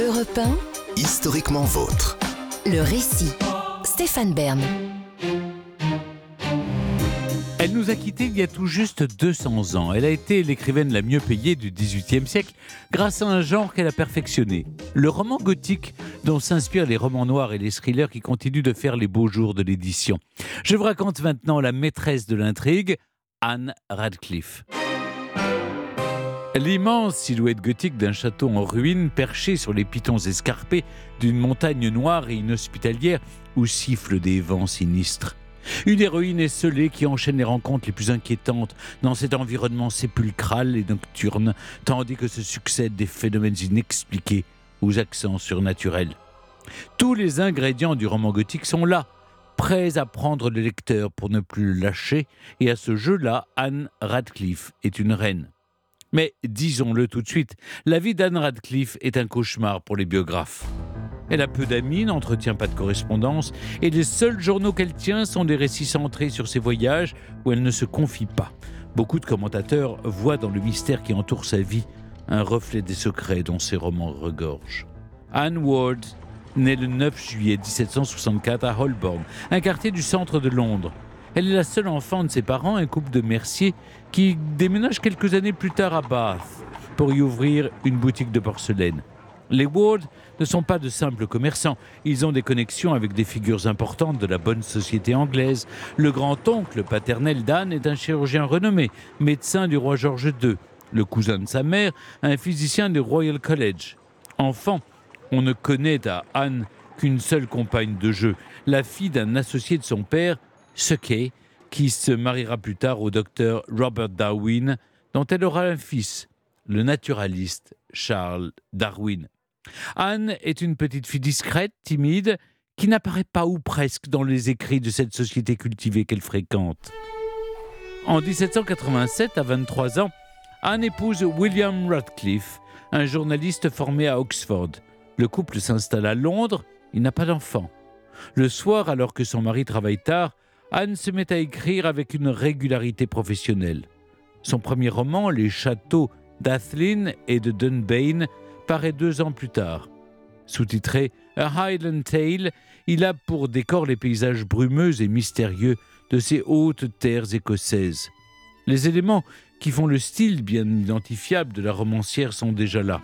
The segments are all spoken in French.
Europe 1, Historiquement vôtre. le récit. Stéphane Bern. Elle nous a quittés il y a tout juste 200 ans. Elle a été l'écrivaine la mieux payée du XVIIIe siècle grâce à un genre qu'elle a perfectionné, le roman gothique dont s'inspirent les romans noirs et les thrillers qui continuent de faire les beaux jours de l'édition. Je vous raconte maintenant la maîtresse de l'intrigue, Anne Radcliffe. L'immense silhouette gothique d'un château en ruine perché sur les pitons escarpés d'une montagne noire et inhospitalière où sifflent des vents sinistres. Une héroïne esselée qui enchaîne les rencontres les plus inquiétantes dans cet environnement sépulcral et nocturne, tandis que se succèdent des phénomènes inexpliqués aux accents surnaturels. Tous les ingrédients du roman gothique sont là, prêts à prendre le lecteur pour ne plus le lâcher, et à ce jeu-là, Anne Radcliffe est une reine. Mais disons-le tout de suite, la vie d'Anne Radcliffe est un cauchemar pour les biographes. Elle a peu d'amis, n'entretient pas de correspondance, et les seuls journaux qu'elle tient sont des récits centrés sur ses voyages où elle ne se confie pas. Beaucoup de commentateurs voient dans le mystère qui entoure sa vie un reflet des secrets dont ses romans regorgent. Anne Ward naît le 9 juillet 1764 à Holborn, un quartier du centre de Londres. Elle est la seule enfant de ses parents, un couple de merciers, qui déménage quelques années plus tard à Bath pour y ouvrir une boutique de porcelaine. Les Ward ne sont pas de simples commerçants, ils ont des connexions avec des figures importantes de la bonne société anglaise. Le grand-oncle paternel d'Anne est un chirurgien renommé, médecin du roi George II. Le cousin de sa mère, un physicien du Royal College. Enfant, on ne connaît à Anne qu'une seule compagne de jeu, la fille d'un associé de son père, Suckey, qui se mariera plus tard au docteur Robert Darwin, dont elle aura un fils, le naturaliste Charles Darwin. Anne est une petite fille discrète, timide, qui n'apparaît pas ou presque dans les écrits de cette société cultivée qu'elle fréquente. En 1787, à 23 ans, Anne épouse William Radcliffe, un journaliste formé à Oxford. Le couple s'installe à Londres, il n'a pas d'enfant. Le soir, alors que son mari travaille tard, Anne se met à écrire avec une régularité professionnelle. Son premier roman, Les Châteaux d'Athlin et de Dunbayne, paraît deux ans plus tard. Sous-titré A Highland Tale, il a pour décor les paysages brumeux et mystérieux de ces hautes terres écossaises. Les éléments qui font le style bien identifiable de la romancière sont déjà là.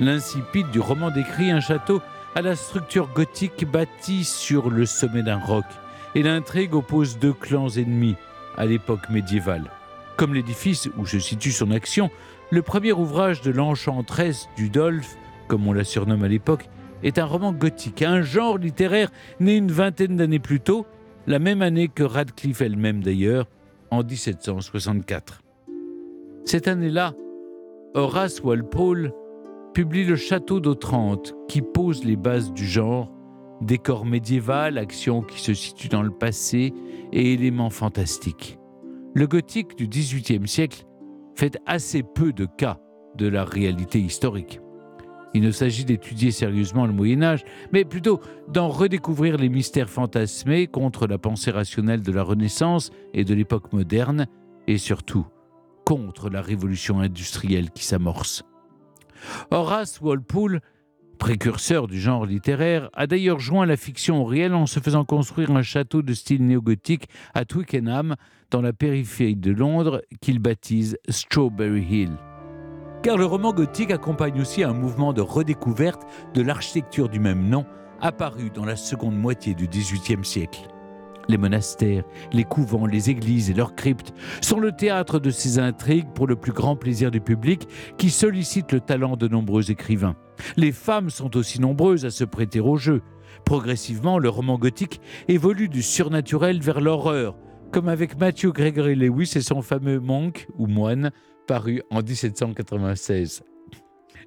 L'insipide du roman décrit un château à la structure gothique bâtie sur le sommet d'un roc, et l'intrigue oppose deux clans ennemis à l'époque médiévale. Comme l'édifice où se situe son action, le premier ouvrage de l'enchanteresse d'Udolphe, comme on la surnomme à l'époque, est un roman gothique, un genre littéraire né une vingtaine d'années plus tôt, la même année que Radcliffe elle-même d'ailleurs, en 1764. Cette année-là, Horace Walpole publie Le Château d'Otrante, qui pose les bases du genre, décor médiéval, action qui se situe dans le passé et éléments fantastiques. Le gothique du XVIIIe siècle fait assez peu de cas de la réalité historique. Il ne s'agit d'étudier sérieusement le Moyen Âge, mais plutôt d'en redécouvrir les mystères fantasmés contre la pensée rationnelle de la Renaissance et de l'époque moderne, et surtout contre la révolution industrielle qui s'amorce. Horace Walpole, précurseur du genre littéraire, a d'ailleurs joint la fiction au réel en se faisant construire un château de style néogothique à Twickenham, dans la périphérie de Londres, qu'il baptise Strawberry Hill. Car le roman gothique accompagne aussi un mouvement de redécouverte de l'architecture du même nom, apparu dans la seconde moitié du XVIIIe siècle. Les monastères, les couvents, les églises et leurs cryptes sont le théâtre de ces intrigues pour le plus grand plaisir du public qui sollicite le talent de nombreux écrivains. Les femmes sont aussi nombreuses à se prêter au jeu. Progressivement, le roman gothique évolue du surnaturel vers l'horreur, comme avec Matthew Gregory Lewis et son fameux Monk ou Moine, paru en 1796.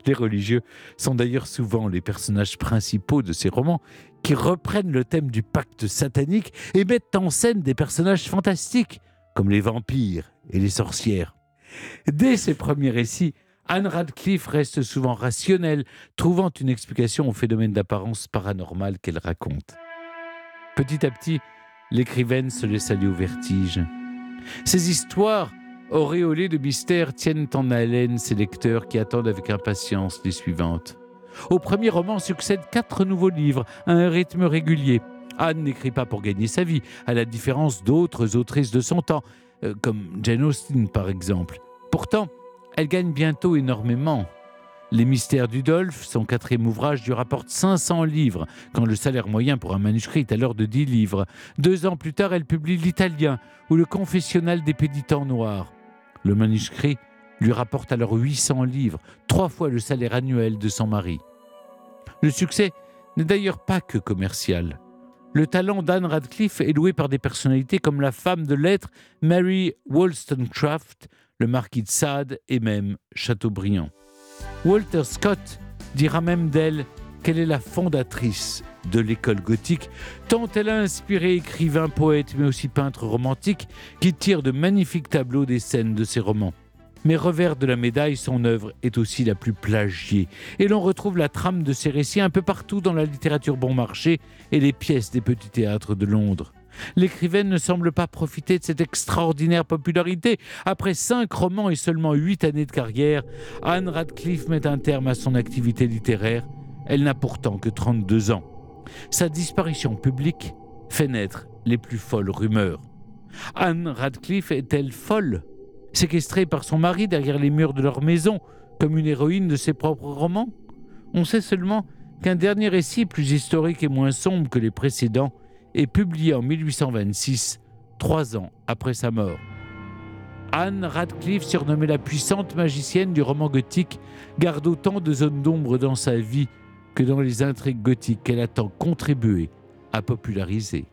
Les religieux sont d'ailleurs souvent les personnages principaux de ces romans qui reprennent le thème du pacte satanique et mettent en scène des personnages fantastiques comme les vampires et les sorcières. Dès ses premiers récits, Anne Radcliffe reste souvent rationnelle, trouvant une explication au phénomène d'apparence paranormale qu'elle raconte. Petit à petit, l'écrivaine se laisse aller au vertige. Ces histoires auréolées de mystère tiennent en haleine ses lecteurs qui attendent avec impatience les suivantes. Au premier roman succèdent quatre nouveaux livres à un rythme régulier. Anne n'écrit pas pour gagner sa vie, à la différence d'autres autrices de son temps, euh, comme Jane Austen par exemple. Pourtant, elle gagne bientôt énormément. Les mystères d'Udolphe, son quatrième ouvrage, lui rapporte 500 livres, quand le salaire moyen pour un manuscrit est alors de 10 livres. Deux ans plus tard, elle publie L'Italien ou Le Confessionnal des péditants noirs. Le manuscrit lui rapporte alors 800 livres, trois fois le salaire annuel de son mari. Le succès n'est d'ailleurs pas que commercial. Le talent d'Anne Radcliffe est loué par des personnalités comme la femme de lettres Mary Wollstonecraft, le marquis de Sade et même Chateaubriand. Walter Scott dira même d'elle qu'elle est la fondatrice de l'école gothique, tant elle a inspiré écrivains, poètes, mais aussi peintres romantiques qui tirent de magnifiques tableaux des scènes de ses romans. Mais revers de la médaille, son œuvre est aussi la plus plagiée. Et l'on retrouve la trame de ses récits un peu partout dans la littérature bon marché et les pièces des petits théâtres de Londres. L'écrivaine ne semble pas profiter de cette extraordinaire popularité. Après cinq romans et seulement huit années de carrière, Anne Radcliffe met un terme à son activité littéraire. Elle n'a pourtant que 32 ans. Sa disparition publique fait naître les plus folles rumeurs. Anne Radcliffe est-elle folle? Séquestrée par son mari derrière les murs de leur maison, comme une héroïne de ses propres romans? On sait seulement qu'un dernier récit plus historique et moins sombre que les précédents est publié en 1826, trois ans après sa mort. Anne Radcliffe, surnommée la puissante magicienne du roman gothique, garde autant de zones d'ombre dans sa vie que dans les intrigues gothiques qu'elle a tant contribué à populariser.